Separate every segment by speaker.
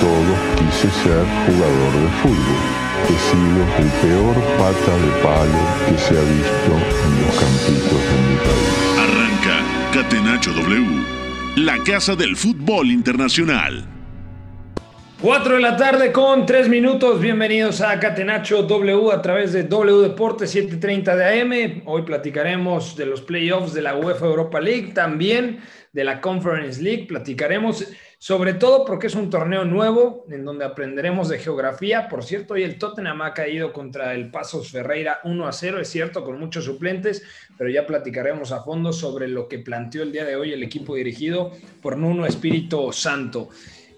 Speaker 1: todos, quise ser jugador de fútbol. He sido el peor pata de palo que se ha visto en los campitos de mi país.
Speaker 2: Arranca Catenacho W, la casa del fútbol internacional.
Speaker 3: 4 de la tarde con 3 minutos. Bienvenidos a Catenacho W a través de W Deportes 7:30 de AM. Hoy platicaremos de los playoffs de la UEFA Europa League, también de la Conference League. Platicaremos sobre todo porque es un torneo nuevo en donde aprenderemos de geografía. Por cierto, hoy el Tottenham ha caído contra el Pasos Ferreira 1 a 0, es cierto, con muchos suplentes, pero ya platicaremos a fondo sobre lo que planteó el día de hoy el equipo dirigido por Nuno Espíritu Santo.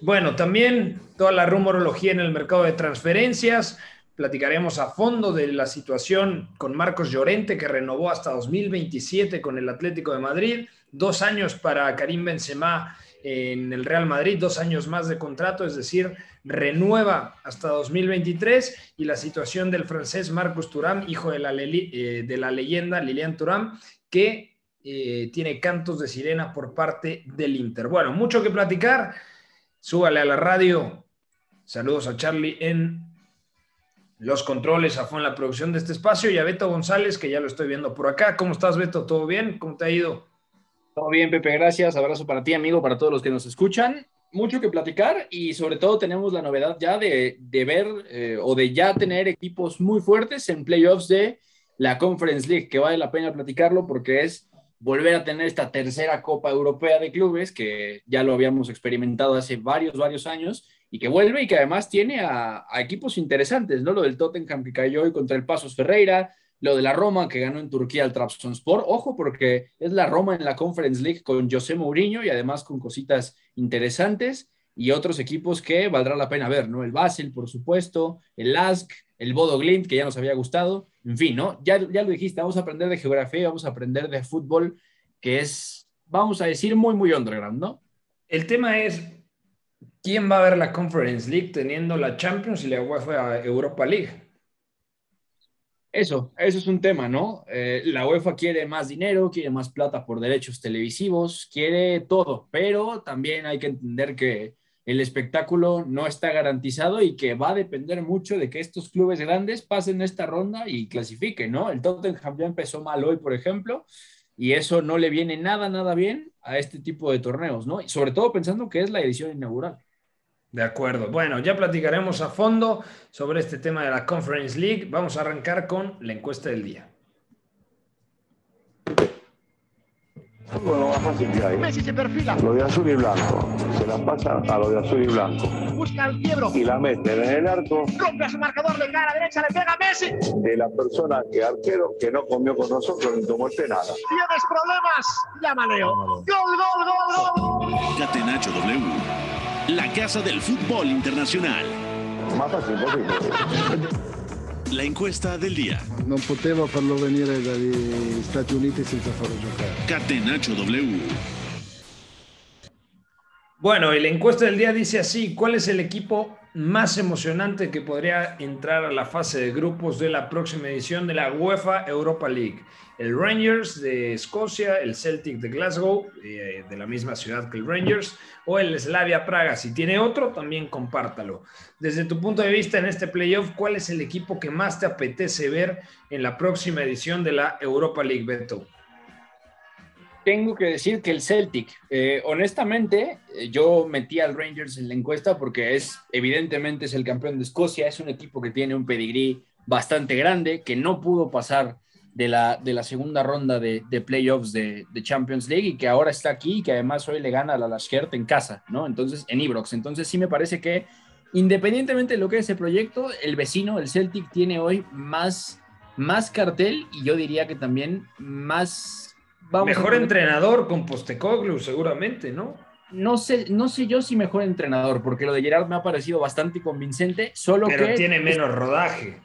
Speaker 3: Bueno, también toda la rumorología en el mercado de transferencias. Platicaremos a fondo de la situación con Marcos Llorente, que renovó hasta 2027 con el Atlético de Madrid. Dos años para Karim Benzema en el Real Madrid, dos años más de contrato, es decir, renueva hasta 2023. Y la situación del francés Marcus Thuram, hijo de la, eh, de la leyenda Lilian Thuram, que eh, tiene cantos de sirena por parte del Inter. Bueno, mucho que platicar. Súbale a la radio. Saludos a Charlie en los controles, a Fon la producción de este espacio y a Beto González, que ya lo estoy viendo por acá. ¿Cómo estás, Beto? ¿Todo bien? ¿Cómo te ha ido?
Speaker 4: Todo bien, Pepe, gracias. Abrazo para ti, amigo, para todos los que nos escuchan. Mucho que platicar y sobre todo tenemos la novedad ya de, de ver eh, o de ya tener equipos muy fuertes en playoffs de la Conference League, que vale la pena platicarlo porque es volver a tener esta tercera Copa Europea de Clubes, que ya lo habíamos experimentado hace varios, varios años, y que vuelve y que además tiene a, a equipos interesantes, ¿no? Lo del Tottenham que cayó hoy contra el Pasos Ferreira, lo de la Roma que ganó en Turquía al Trabzonspor. Ojo, porque es la Roma en la Conference League con José Mourinho y además con cositas interesantes y otros equipos que valdrá la pena ver, ¿no? El Basel, por supuesto, el Lask, el Bodo Glint, que ya nos había gustado. En fin, ¿no? Ya, ya lo dijiste, vamos a aprender de geografía, vamos a aprender de fútbol, que es, vamos a decir, muy, muy underground, ¿no?
Speaker 3: El tema es, ¿quién va a ver la Conference League teniendo la Champions y la UEFA Europa League?
Speaker 4: Eso, eso es un tema, ¿no? Eh, la UEFA quiere más dinero, quiere más plata por derechos televisivos, quiere todo, pero también hay que entender que el espectáculo no está garantizado y que va a depender mucho de que estos clubes grandes pasen esta ronda y clasifiquen, ¿no? El Tottenham ya empezó mal hoy, por ejemplo, y eso no le viene nada, nada bien a este tipo de torneos, ¿no? Y sobre todo pensando que es la edición inaugural.
Speaker 3: De acuerdo. Bueno, ya platicaremos a fondo sobre este tema de la Conference League. Vamos a arrancar con la encuesta del día.
Speaker 5: Más fácil que hay.
Speaker 6: Messi se perfila,
Speaker 5: Lo de azul y blanco. Se la pasa a lo de azul y blanco.
Speaker 6: busca el quiebro,
Speaker 5: Y la meten en el arco
Speaker 6: rompe a su marcador de cara derecha, le pega a Messi.
Speaker 5: de la persona que arquero que no comió con nosotros ni tomó este nada.
Speaker 6: Tienes problemas, llama Leo. Gol, gol, gol, gol.
Speaker 2: Catenacho W, la casa del fútbol internacional.
Speaker 5: Más fácil posible.
Speaker 2: La encuesta del día.
Speaker 7: Non poteva farlo venire dagli Stati Uniti senza farlo giocare.
Speaker 2: Catenacho W.
Speaker 3: Bueno, y la encuesta del día dice así, ¿cuál es el equipo más emocionante que podría entrar a la fase de grupos de la próxima edición de la UEFA Europa League? El Rangers de Escocia, el Celtic de Glasgow, eh, de la misma ciudad que el Rangers, o el Slavia Praga. Si tiene otro, también compártalo. Desde tu punto de vista en este playoff, ¿cuál es el equipo que más te apetece ver en la próxima edición de la Europa League, Beto?
Speaker 4: Tengo que decir que el Celtic, eh, honestamente, eh, yo metí al Rangers en la encuesta porque es, evidentemente, es el campeón de Escocia, es un equipo que tiene un pedigrí bastante grande, que no pudo pasar de la, de la segunda ronda de, de playoffs de, de Champions League y que ahora está aquí y que además hoy le gana a la Lashkert en casa, ¿no? Entonces, en Ibrox. Entonces, sí me parece que, independientemente de lo que es ese proyecto, el vecino, el Celtic, tiene hoy más, más cartel y yo diría que también más... vamos
Speaker 3: Mejor entrenador con Postecoglu, seguramente, ¿no?
Speaker 4: no sé, no sé yo si mejor entrenador, porque lo de Gerard me ha parecido bastante convincente, solo
Speaker 3: Pero
Speaker 4: que...
Speaker 3: tiene menos rodaje.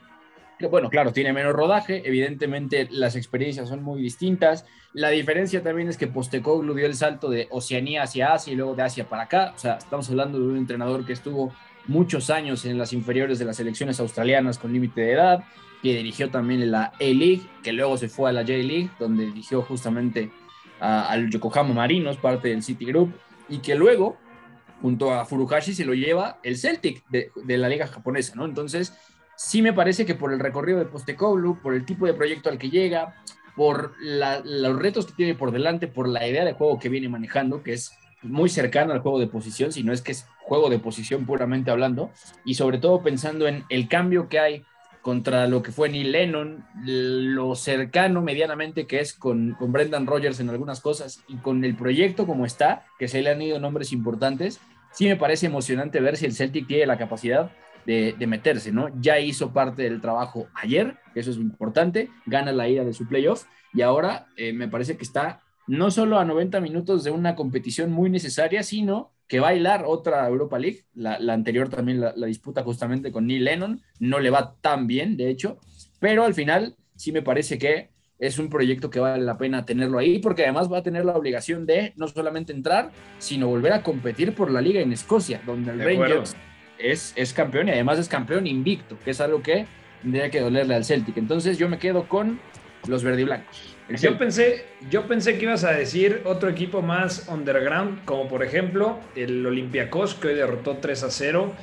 Speaker 4: Bueno, claro, tiene menos rodaje, evidentemente las experiencias son muy distintas. La diferencia también es que Postecoglou dio el salto de Oceanía hacia Asia y luego de Asia para acá. O sea, estamos hablando de un entrenador que estuvo muchos años en las inferiores de las selecciones australianas con límite de edad, que dirigió también la A-League, que luego se fue a la J-League, donde dirigió justamente al Yokohama Marinos, parte del City Group, y que luego, junto a Furuhashi, se lo lleva el Celtic de, la liga japonesa, ¿no? Entonces, sí me parece que por el recorrido de Postecoglou, por el tipo de proyecto al que llega, por los retos que tiene por delante, por la idea de juego que viene manejando, que es muy cercana al juego de posición, si no es que es juego de posición puramente hablando, y sobre todo pensando en el cambio que hay contra lo que fue Neil Lennon, lo cercano medianamente que es con, con Brendan Rodgers en algunas cosas y con el proyecto como está, que se le han ido nombres importantes, sí me parece emocionante ver si el Celtic tiene la capacidad de, de meterse, ¿no? Ya hizo parte del trabajo ayer, que eso es importante, gana la ida de su playoff y ahora eh, me parece que está no solo a 90 minutos de una competición muy necesaria, sino que va a bailar otra Europa League. La, la anterior también la, la, disputa justamente con Neil Lennon. No le va tan bien, de hecho, pero al final sí me parece que es un proyecto que vale la pena tenerlo ahí, porque además va a tener la obligación de no solamente entrar, sino volver a competir por la liga en Escocia, donde el. Rangers es, es campeón y además es campeón invicto, que es algo que tendría que dolerle al Celtic. Entonces yo me quedo con los verdiblancos.
Speaker 3: Yo pensé, yo pensé que ibas a decir otro equipo más underground, como por ejemplo el Olympiacos, que hoy derrotó 3 a 0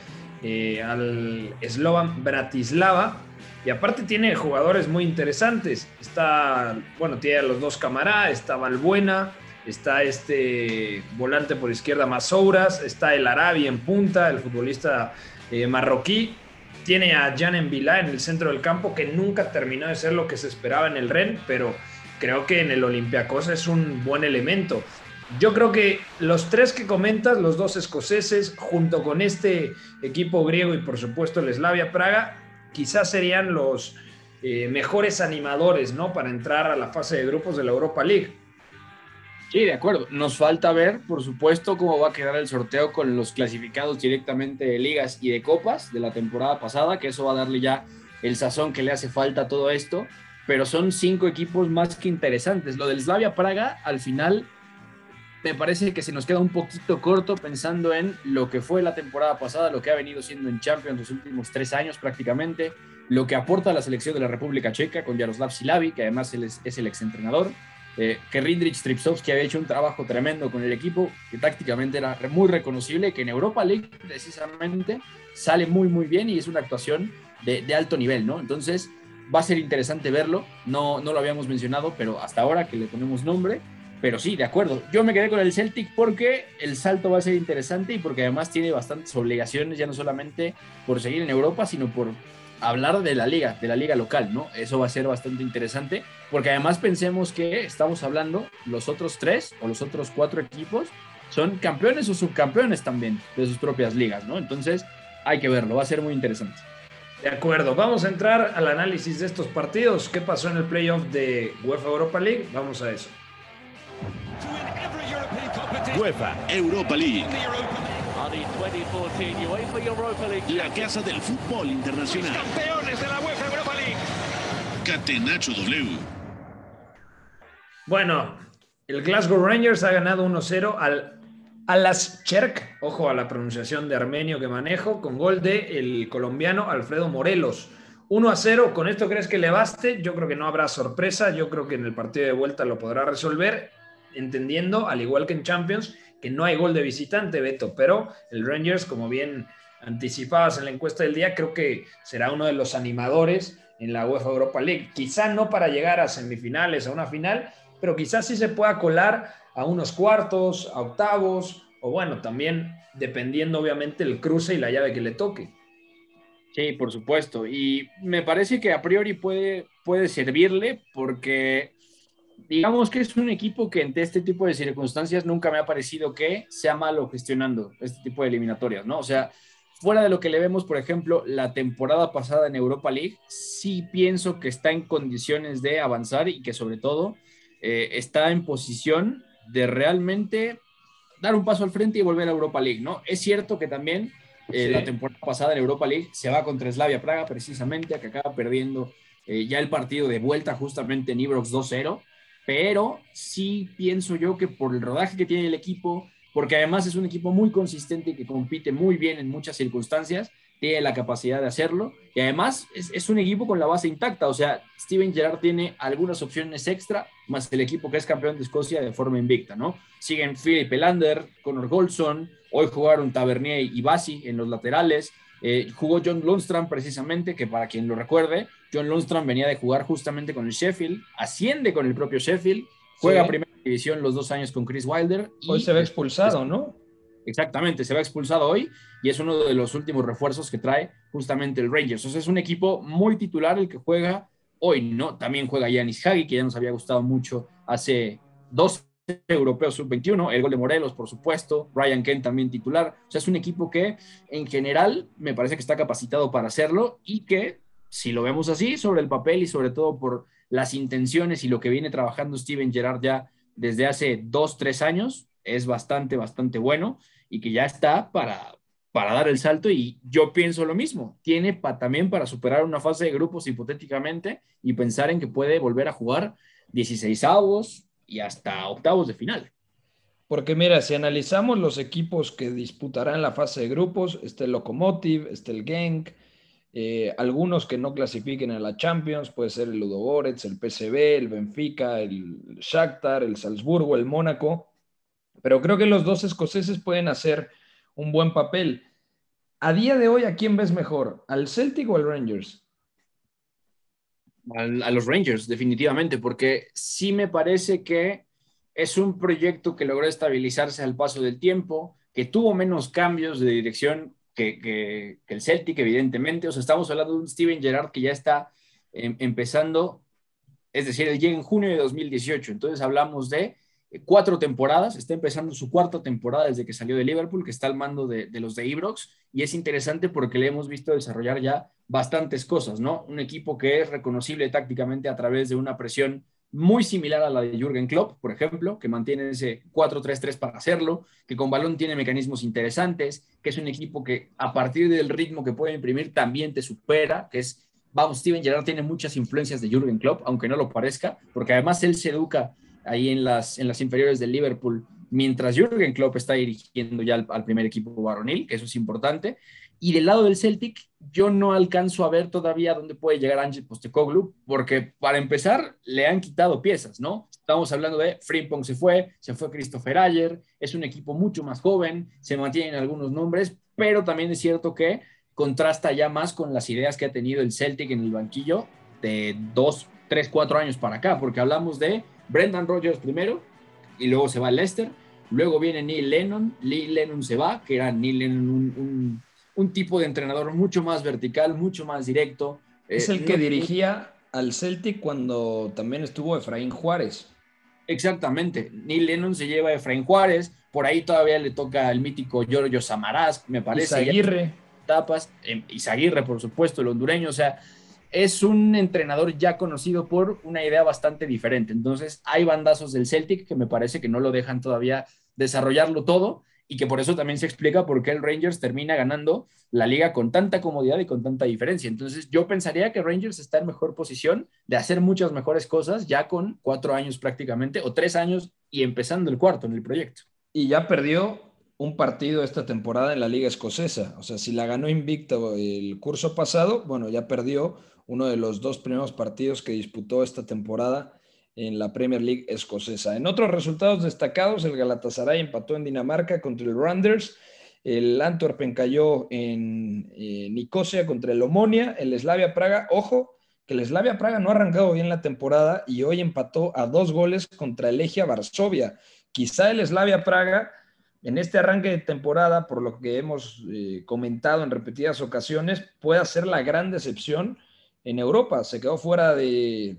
Speaker 3: eh, al Slovan Bratislava. Y aparte tiene jugadores muy interesantes. Está, bueno, tiene a los dos Camará, está Valbuena, está este volante por izquierda Masouras, está el Arabi en punta, el futbolista eh, marroquí. Tiene a Jan Vila en el centro del campo, que nunca terminó de ser lo que se esperaba en el REN, pero creo que en el Olympiacos es un buen elemento. Yo creo que los tres que comentas, los dos escoceses, junto con este equipo griego y por supuesto el Slavia Praga, quizás serían los eh, mejores animadores, ¿no? Para entrar a la fase de grupos de la Europa League.
Speaker 4: Sí, de acuerdo. Nos falta ver, por supuesto, cómo va a quedar el sorteo con los clasificados directamente de ligas y de copas de la temporada pasada, que eso va a darle ya el sazón que le hace falta a todo esto. Pero son cinco equipos más que interesantes. Lo del Slavia Praga, al final, me parece que se nos queda un poquito corto pensando en lo que fue la temporada pasada, lo que ha venido siendo en Champions los últimos tres años prácticamente, lo que aporta la selección de la República Checa con Jaroslav Silavi, que además es, el exentrenador eh, que Rindrich Tripsovski había hecho un trabajo tremendo con el equipo, que tácticamente era muy reconocible, que en Europa League precisamente sale muy muy bien y es una actuación de alto nivel, ¿no? Entonces va a ser interesante verlo, no, no lo habíamos mencionado, pero hasta ahora que le ponemos nombre, pero sí, de acuerdo, yo me quedé con el Celtic porque el salto va a ser interesante y porque además tiene bastantes obligaciones, ya no solamente por seguir en Europa, sino por hablar de la liga, de la liga local, ¿no? Eso va a ser bastante interesante, porque además pensemos que estamos hablando, los otros tres o los otros cuatro equipos son campeones o subcampeones también de sus propias ligas, ¿no? Entonces hay que verlo, va a ser muy interesante.
Speaker 3: De acuerdo, vamos a entrar al análisis de estos partidos. ¿Qué pasó en el playoff de UEFA Europa League? Vamos a eso.
Speaker 2: UEFA Europa League,
Speaker 6: Are the 2014 UEFA Europa League
Speaker 2: la casa del fútbol internacional.
Speaker 6: campeones de la UEFA Europa League?
Speaker 2: Catenacho W.
Speaker 3: Bueno, el Glasgow Rangers ha ganado 1-0 al Alas Cherk, ojo a la pronunciación de armenio que manejo, con gol de el colombiano Alfredo Morelos. 1 a 0, ¿con esto crees que le baste? Yo creo que no habrá sorpresa, yo creo que en el partido de vuelta lo podrá resolver, entendiendo, al igual que en Champions, que no hay gol de visitante, Beto, pero el Rangers, como bien anticipabas en la encuesta del día, creo que será uno de los animadores en la UEFA Europa League. Quizá no para llegar a semifinales, a una final, pero quizás sí se pueda colar a unos cuartos, a octavos, o bueno, también dependiendo obviamente el cruce y la llave que le toque.
Speaker 4: Sí, por supuesto. Y me parece que a priori puede, puede servirle porque digamos que es un equipo que ante este tipo de circunstancias nunca me ha parecido que sea malo gestionando este tipo de eliminatorias, ¿no? O sea, fuera de lo que le vemos, por ejemplo, la temporada pasada en Europa League, sí pienso que está en condiciones de avanzar y que sobre todo eh, está en posición de realmente dar un paso al frente y volver a Europa League, ¿no? Es cierto que también eh, la temporada pasada en Europa League se va contra Slavia Praga, precisamente, que acaba perdiendo eh, ya el partido de vuelta justamente en Ibrox 2-0, pero sí pienso yo que por el rodaje que tiene el equipo, porque además es un equipo muy consistente y que compite muy bien en muchas circunstancias, tiene la capacidad de hacerlo y además es, un equipo con la base intacta, o sea, Steven Gerrard tiene algunas opciones extra, más el equipo que es campeón de Escocia de forma invicta, ¿no? Siguen Philip Elander, Connor Goldson, hoy jugaron Tavernier y Basi en los laterales, eh, jugó John Lundstrom precisamente, que para quien lo recuerde, John Lundstrom venía de jugar justamente con el Sheffield, asciende con el propio Sheffield, juega primera división los dos años con Chris Wilder.
Speaker 3: Hoy se ve expulsado, ¿no?
Speaker 4: Exactamente, se va expulsado hoy y es uno de los últimos refuerzos que trae justamente el Rangers. O sea, es un equipo muy titular el que juega hoy, ¿no? También juega Yanis Hagi, que ya nos había gustado mucho hace dos europeos sub-21, el gol de Morelos, por supuesto, Ryan Kent también titular. O sea, es un equipo que en general me parece que está capacitado para hacerlo y que, si lo vemos así, sobre el papel y sobre todo por las intenciones y lo que viene trabajando Steven Gerrard ya desde hace dos, tres años, es bastante, bastante bueno y que ya está para, para dar el salto y yo pienso lo mismo, tiene también para superar una fase de grupos hipotéticamente y pensar en que puede volver a jugar 16 avos y hasta octavos de final.
Speaker 3: Porque mira, si analizamos los equipos que disputarán la fase de grupos, está el Lokomotiv, está el Genk, eh, algunos que no clasifiquen a la Champions, puede ser el Ludogorets, el PSV, el Benfica, el Shakhtar, el Salzburgo, el Mónaco, pero creo que los dos escoceses pueden hacer un buen papel. A día de hoy, ¿a quién ves mejor? ¿Al Celtic o al Rangers?
Speaker 4: a los Rangers, definitivamente, porque sí me parece que es un proyecto que logró estabilizarse al paso del tiempo, que tuvo menos cambios de dirección que, el Celtic, evidentemente. O sea, estamos hablando de un Steven Gerrard que ya está em, empezando, es decir, él llega en junio de 2018. Entonces hablamos de cuatro temporadas, está empezando su cuarta temporada desde que salió de Liverpool, que está al mando de, los de Ibrox, y es interesante porque le hemos visto desarrollar ya bastantes cosas, ¿no? Un equipo que es reconocible tácticamente a través de una presión muy similar a la de Jürgen Klopp, por ejemplo, que mantiene ese 4-3-3 para hacerlo, que con balón tiene mecanismos interesantes, que es un equipo que a partir del ritmo que puede imprimir también te supera, que es, vamos, Steven Gerrard tiene muchas influencias de Jürgen Klopp, aunque no lo parezca, porque además él se educa ahí en las, en las inferiores del Liverpool, mientras Jürgen Klopp está dirigiendo ya al, primer equipo varonil, que eso es importante. Y del lado del Celtic, yo no alcanzo a ver todavía dónde puede llegar Ángel Postecoglou, porque para empezar, le han quitado piezas, ¿no? Estamos hablando de Frimpong se fue, se fue Christopher Ayer, es un equipo mucho más joven, se mantienen algunos nombres, pero también es cierto que contrasta ya más con las ideas que ha tenido el Celtic en el banquillo de dos, tres, cuatro años para acá, porque hablamos de Brendan Rodgers primero y luego se va Lester. Luego viene Neil Lennon. Neil Lennon se va, que era Neil Lennon un, tipo de entrenador mucho más vertical, mucho más directo.
Speaker 3: Es el eh, que dirigía al Celtic cuando también estuvo Efraín Juárez.
Speaker 4: Exactamente. Neil Lennon se lleva a Efraín Juárez. Por ahí todavía le toca al mítico Giorgio Samaras, me parece.
Speaker 3: Isaguirre.
Speaker 4: Tapas. Eh, Isaguirre, por supuesto, el hondureño. O sea, es un entrenador ya conocido por una idea bastante diferente. Entonces, hay bandazos del Celtic que me parece que no lo dejan todavía desarrollarlo todo y que por eso también se explica por qué el Rangers termina ganando la liga con tanta comodidad y con tanta diferencia. Entonces, yo pensaría que Rangers está en mejor posición de hacer muchas mejores cosas ya con cuatro años prácticamente o tres años y empezando el cuarto en el proyecto.
Speaker 3: Y ya perdió un partido esta temporada en la liga escocesa. O sea, si la ganó invicto el curso pasado, bueno, ya perdió uno de los dos primeros partidos que disputó esta temporada en la Premier League escocesa. En otros resultados destacados, el Galatasaray empató en Dinamarca contra el Randers, el Antwerpen cayó en eh, Nicosia contra el Omonia, el Slavia Praga, ojo, que el Slavia Praga no ha arrancado bien la temporada y hoy empató a dos goles contra el Legia Varsovia. Quizá el Slavia Praga en este arranque de temporada, por lo que hemos eh, comentado en repetidas ocasiones, pueda ser la gran decepción en Europa. Se quedó fuera de,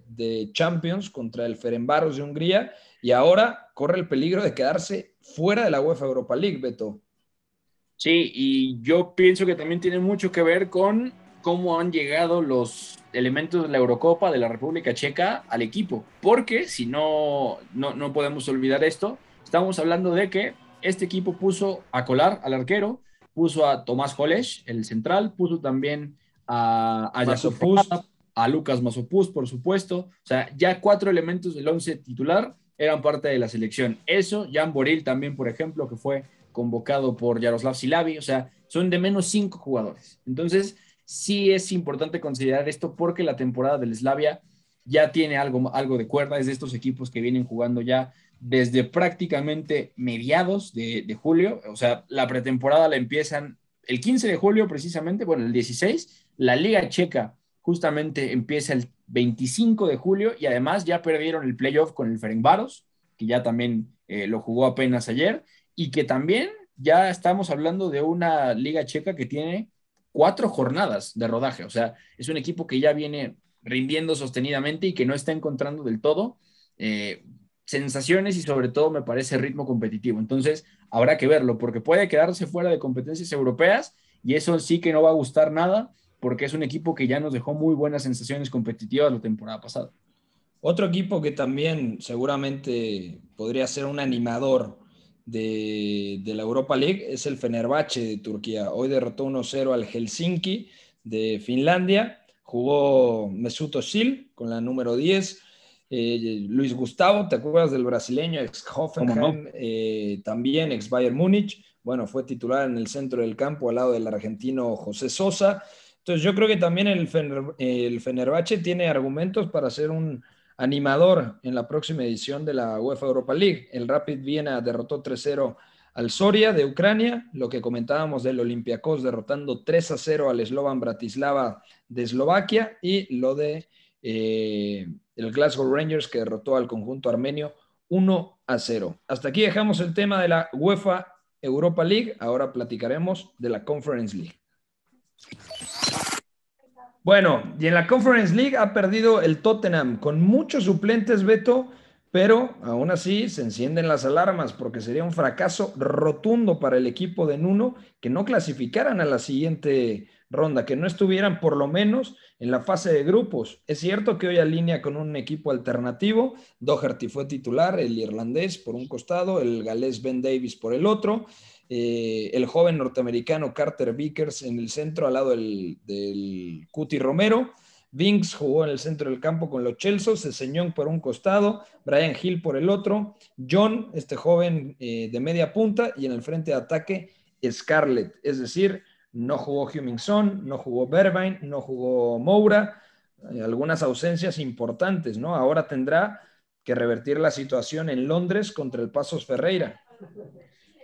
Speaker 3: Champions contra el Ferenbaros de Hungría y ahora corre el peligro de quedarse fuera de la UEFA Europa League, Beto.
Speaker 4: Sí, y yo pienso que también tiene mucho que ver con cómo han llegado los elementos de la Eurocopa de la República Checa al equipo. Porque si no, no, no podemos olvidar esto, estamos hablando de que este equipo puso a Colar, al arquero, puso a Tomás Jolesh, el central, puso también a, a, a Lucas Mazopus, por supuesto. O sea, ya cuatro elementos del once titular eran parte de la selección. Eso, Jan Boril también, por ejemplo, que fue convocado por Yaroslav Silavi, o sea, son de menos cinco jugadores. Entonces, sí es importante considerar esto porque la temporada del Slavia ya tiene algo, algo de cuerda, es de estos equipos que vienen jugando ya desde prácticamente mediados de, julio, o sea, la pretemporada la empiezan el 15 de julio precisamente, bueno, el 16, la Liga Checa justamente empieza el 25 de julio y además ya perdieron el playoff con el Ferencváros, que ya también eh, lo jugó apenas ayer, y que también ya estamos hablando de una liga checa que tiene cuatro jornadas de rodaje, o sea, es un equipo que ya viene rindiendo sostenidamente y que no está encontrando del todo eh, sensaciones y sobre todo me parece ritmo competitivo. Entonces, habrá que verlo porque puede quedarse fuera de competencias europeas y eso sí que no va a gustar nada porque es un equipo que ya nos dejó muy buenas sensaciones competitivas la temporada pasada.
Speaker 3: Otro equipo que también seguramente podría ser un animador de, de la Europa League es el Fenerbahce de Turquía. Hoy derrotó 1-0 al Helsinki de Finlandia. Jugó Mesut Özil con la número 10. Eh, Luis Gustavo, ¿te acuerdas del brasileño ex Hoffenheim? Eh, también ex Bayern Múnich. Bueno, fue titular en el centro del campo al lado del argentino José Sosa. Entonces yo creo que también el, el Fenerbahce tiene argumentos para ser un animador en la próxima edición de la UEFA Europa League. El Rapid Viena derrotó 3-0 al Soria de Ucrania, lo que comentábamos del Olympiacos derrotando 3-0 al Slovan Bratislava de Eslovaquia y lo de eh, el Glasgow Rangers que derrotó al conjunto armenio 1 0. Hasta aquí dejamos el tema de la UEFA Europa League, ahora platicaremos de la Conference League. Bueno, y en la Conference League ha perdido el Tottenham con muchos suplentes, Beto, pero aún así se encienden las alarmas porque sería un fracaso rotundo para el equipo de Nuno que no clasificaran a la siguiente ronda, que no estuvieran por lo menos en la fase de grupos. Es cierto que hoy alinea con un equipo alternativo, Doherty fue titular, el irlandés por un costado, el galés Ben Davis por el otro, eh, el joven norteamericano Carter Vickers en el centro al lado del, Cuti Romero. Vinks jugó en el centro del campo con los Chelsea, Seseñón por un costado, Brian Hill por el otro, John, este joven eh, de media punta, y en el frente de ataque, Scarlett. Es decir, no jugó Hummingson, no jugó Berbain, no jugó Moura, algunas ausencias importantes, ¿no? Ahora tendrá que revertir la situación en Londres contra el Pasos Ferreira.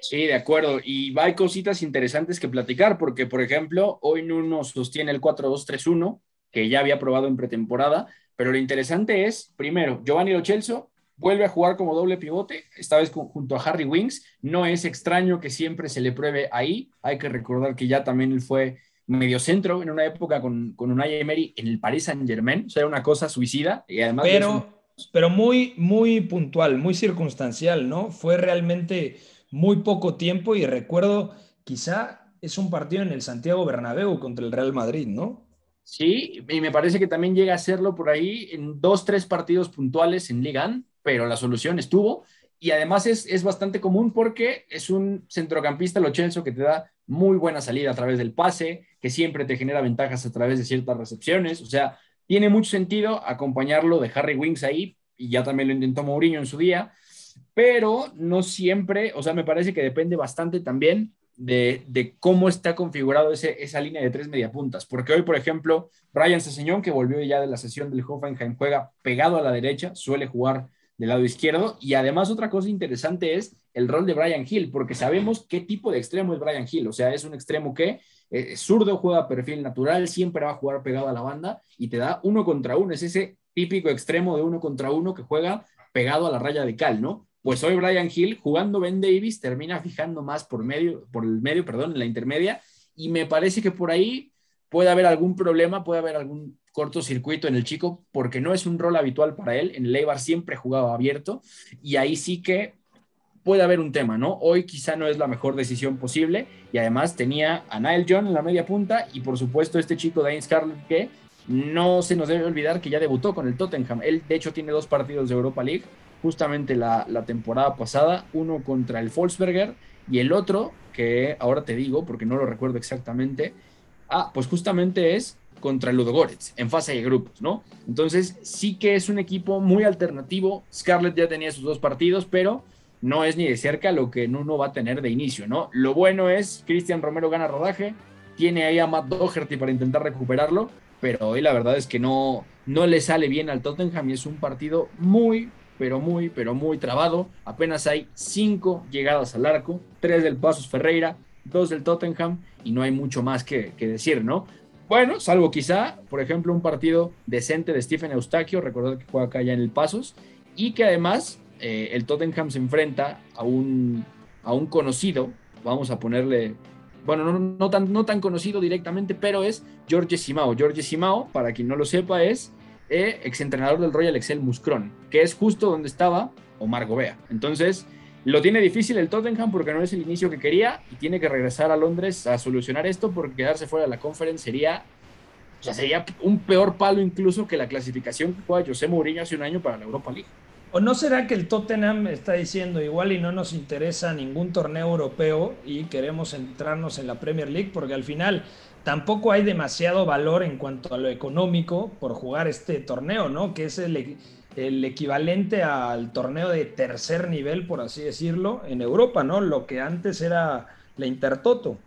Speaker 4: Sí, de acuerdo. Y hay cositas interesantes que platicar, porque, por ejemplo, hoy no sostiene el 4-2-3-1, que ya había probado en pretemporada, pero lo interesante es, primero, Giovanni Lo Celso vuelve a jugar como doble pivote, esta vez junto a Harry Wings. No es extraño que siempre se le pruebe ahí. Hay que recordar que ya también él fue medio centro en una época con, con Unai Emery en el Paris Saint Germain. O sea, era una cosa suicida. Y además
Speaker 3: pero, pero muy, muy puntual, muy circunstancial, ¿no? Fue realmente muy poco tiempo y recuerdo, quizá es un partido en el Santiago Bernabéu contra el Real Madrid, ¿no?
Speaker 4: Sí, y me parece que también llega a serlo por ahí en dos, tres partidos puntuales en Liga, pero la solución estuvo. Y además es, es bastante común porque es un centrocampista, lo Chelsea, que te da muy buena salida a través del pase, que siempre te genera ventajas a través de ciertas recepciones. O sea, tiene mucho sentido acompañarlo de Harry Wings ahí, y ya también lo intentó Mourinho en su día pero no siempre, o sea, me parece que depende bastante también de, cómo está configurado ese, esa línea de tres mediapuntas. Porque hoy, por ejemplo, Brian Ceseñón, que volvió ya de la sesión del Hoffenheim, juega pegado a la derecha, suele jugar del lado izquierdo. Y además, otra cosa interesante es el rol de Brian Hill, porque sabemos qué tipo de extremo es Brian Hill. O sea, es un extremo que eh, es zurdo, juega perfil natural, siempre va a jugar pegado a la banda y te da uno contra uno. Es ese típico extremo de uno contra uno que juega pegado a la raya de cal, ¿no? pues hoy Brian Hill jugando Ben Davis termina fijando más por medio, por el medio, perdón, en la intermedia, y me parece que por ahí puede haber algún problema, puede haber algún cortocircuito en el chico, porque no es un rol habitual para él. En Leibar siempre jugaba abierto, y ahí sí que puede haber un tema, ¿no? Hoy quizá no es la mejor decisión posible, y además tenía a Nile John en la media punta, y por supuesto este chico Dane Scarlett que no se nos debe olvidar que ya debutó con el Tottenham. Él, de hecho, tiene dos partidos de Europa League justamente la, la temporada pasada, uno contra el Volksberger y el otro, que ahora te digo porque no lo recuerdo exactamente, ah, pues justamente es contra Ludogorets en fase de grupos, ¿no? Entonces sí que es un equipo muy alternativo. Scarlett ya tenía sus dos partidos, pero no es ni de cerca lo que Nuno va a tener de inicio, ¿no? Lo bueno es, Cristian Romero gana rodaje, tiene ahí a Matt Doherty para intentar recuperarlo, pero hoy la verdad es que no, no le sale bien al Tottenham y es un partido muy, pero muy, pero muy trabado. Apenas hay cinco llegadas al arco, tres del Pasos Ferreira, dos del Tottenham y no hay mucho más que, decir, ¿no? Bueno, salvo quizá, por ejemplo, un partido decente de Stephen Eustaquio, recordad que juega acá ya en el Pasos, y que además eh, el Tottenham se enfrenta a un, a un conocido, vamos a ponerle, bueno, no, tan, no tan conocido directamente, pero es George Simao. George Simao, para quien no lo sepa, es eh, exentrenador del Royal Excel Muscron, que es justo donde estaba Omar Gobea. Entonces, lo tiene difícil el Tottenham porque no es el inicio que quería y tiene que regresar a Londres a solucionar esto porque quedarse fuera de la conference sería, o sea, sería un peor palo incluso que la clasificación que juega José Mourinho hace un año para la Europa League.
Speaker 3: ¿O no será que el Tottenham está diciendo igual y no nos interesa ningún torneo europeo y queremos centrarnos en la Premier League? Porque al final tampoco hay demasiado valor en cuanto a lo económico por jugar este torneo, ¿no? Que es el, el equivalente al torneo de tercer nivel, por así decirlo, en Europa, ¿no? Lo que antes era la Intertoto.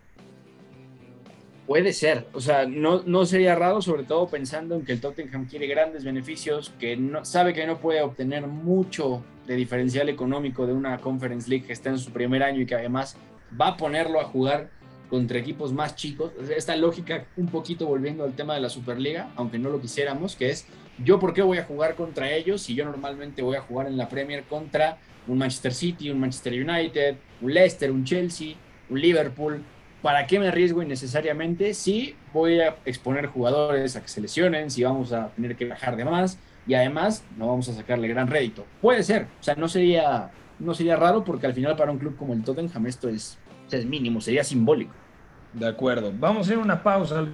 Speaker 4: Puede ser, o sea, no, no sería raro, sobre todo pensando en que el Tottenham quiere grandes beneficios, que no, sabe que no puede obtener mucho de diferencial económico de una Conference League que está en su primer año y que además va a ponerlo a jugar contra equipos más chicos. Esta lógica, un poquito volviendo al tema de la Superliga, aunque no lo quisiéramos, que es yo por qué voy a jugar contra ellos si yo normalmente voy a jugar en la Premier contra un Manchester City, un Manchester United, un Leicester, un Chelsea, un Liverpool. ¿Para qué me arriesgo innecesariamente si voy a exponer jugadores a que se lesionen, si vamos a tener que bajar de más y además no vamos a sacarle gran rédito? Puede ser, o sea, no sería, no sería raro porque al final para un club como el Tottenham esto es, es mínimo, sería simbólico.
Speaker 3: De acuerdo, vamos a hacer una pausa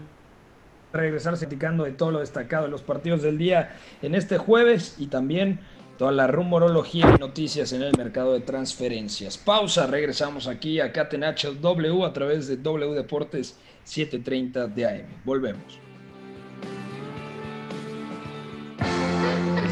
Speaker 3: regresar platicando de todo lo destacado de los partidos del día en este jueves y también toda la rumorología y noticias en el mercado de transferencias. Pausa, regresamos aquí a Catenacho W a través de W Deportes 730 de AM. Volvemos.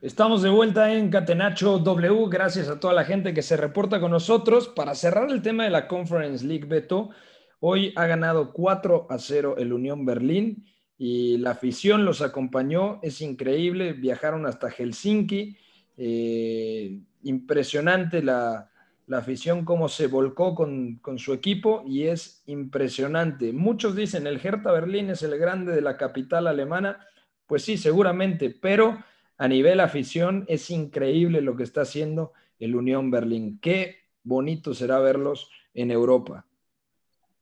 Speaker 3: Estamos de vuelta en Catenacho W. Gracias a toda la gente que se reporta con nosotros. Para cerrar el tema de la Conference League, Beto, hoy ha ganado 4 a 0 el Unión Berlín y la afición los acompañó. Es increíble. Viajaron hasta Helsinki. Eh, impresionante la, afición, cómo se volcó con, con, su equipo y es impresionante. Muchos dicen el Hertha Berlín es el grande de la capital alemana. Pues sí, seguramente, pero a nivel afición es increíble lo que está haciendo el Unión Berlín. Qué bonito será verlos en Europa.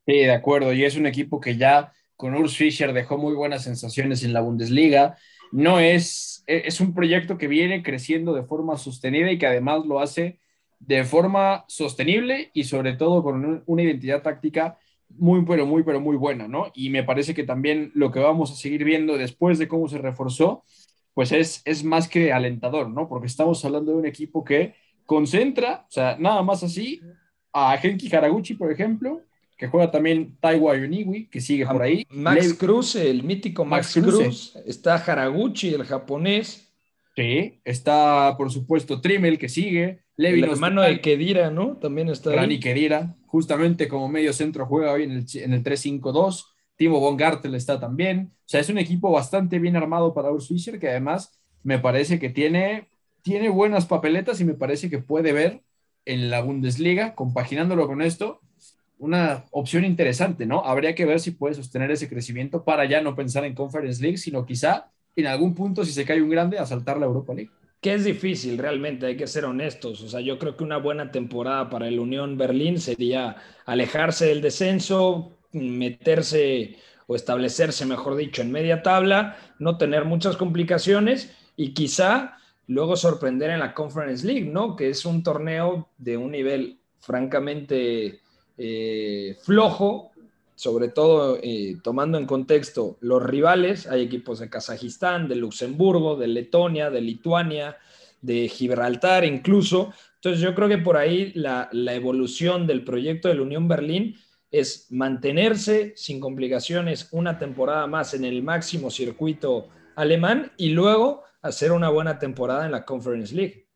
Speaker 4: Sí, de acuerdo. Y es un equipo que ya con Urs Fischer dejó muy buenas sensaciones en la Bundesliga. No es, es un proyecto que viene creciendo de forma sostenida y que además lo hace de forma sostenible y sobre todo con una identidad táctica muy, pero muy, pero muy buena, ¿no? Y me parece que también lo que vamos a seguir viendo después de cómo se reforzó pues es, es más que alentador, ¿no? Porque estamos hablando de un equipo que concentra, o sea, nada más así, a Genki Haraguchi, por ejemplo, que juega también Taiwa Yoniwi, que sigue por ahí.
Speaker 3: Max Cruz, el mítico Max, Cruz. Está Haraguchi, el japonés.
Speaker 4: Sí, está, por supuesto, Trimmel, que sigue.
Speaker 3: Levi el hermano de Kedira, ¿no? También está
Speaker 4: Rani Kedira, justamente como medio centro juega hoy en el, en el 3-5-2. Timo von Gartel está también. O sea, es un equipo bastante bien armado para Urs Fischer, que además me parece que tiene, tiene buenas papeletas y me parece que puede ver en la Bundesliga, compaginándolo con esto, una opción interesante, ¿no? Habría que ver si puede sostener ese crecimiento para ya no pensar en Conference League, sino quizá en algún punto, si se cae un grande, a saltar la Europa League.
Speaker 3: que es difícil realmente, hay que ser honestos. O sea, yo creo que una buena temporada para el Unión Berlín sería alejarse del descenso, meterse o establecerse, mejor dicho, en media tabla, no tener muchas complicaciones y quizá luego sorprender en la Conference League, ¿no? Que es un torneo de un nivel francamente eh, flojo, sobre todo eh, tomando en contexto los rivales, hay equipos de Kazajistán, de Luxemburgo, de Letonia, de Lituania, de Gibraltar incluso. Entonces yo creo que por ahí la, la evolución del proyecto de la Unión Berlín es mantenerse sin complicaciones una temporada más en el máximo circuito alemán y luego hacer una buena temporada en la Conference League.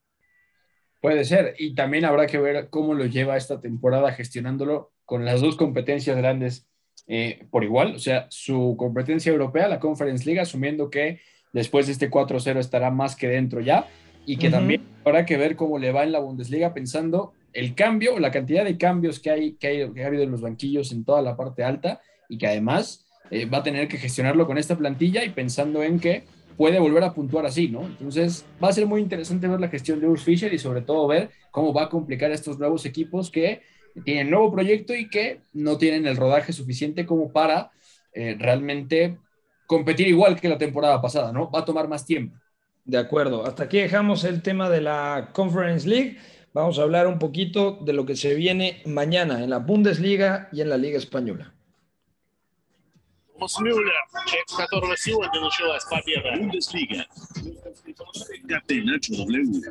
Speaker 4: Puede ser, y también habrá que ver cómo lo lleva esta temporada gestionándolo con las dos competencias grandes eh, por igual, o sea, su competencia europea, la Conference League, asumiendo que después de este 4-0 estará más que dentro ya, y que también habrá que ver cómo le va en la Bundesliga pensando el cambio, la cantidad de cambios que, hay, que, hay, ha habido en los banquillos en toda la parte alta y que además eh, va a tener que gestionarlo con esta plantilla y pensando en que puede volver a puntuar así, ¿no? Entonces va a ser muy interesante ver la gestión de Urs Fischer y sobre todo ver cómo va a complicar a estos nuevos equipos que tienen nuevo proyecto y que no tienen el rodaje suficiente como para eh, realmente competir igual que la temporada pasada, ¿no? Va a tomar más tiempo.
Speaker 3: De acuerdo. Hasta aquí dejamos el tema de la Conference League. Vamos a hablar un poquito de lo que se viene mañana en la Bundesliga y en la Liga Española.
Speaker 2: Müller, ex которого сегодня началась победа. Бундеслига. Catenacho W.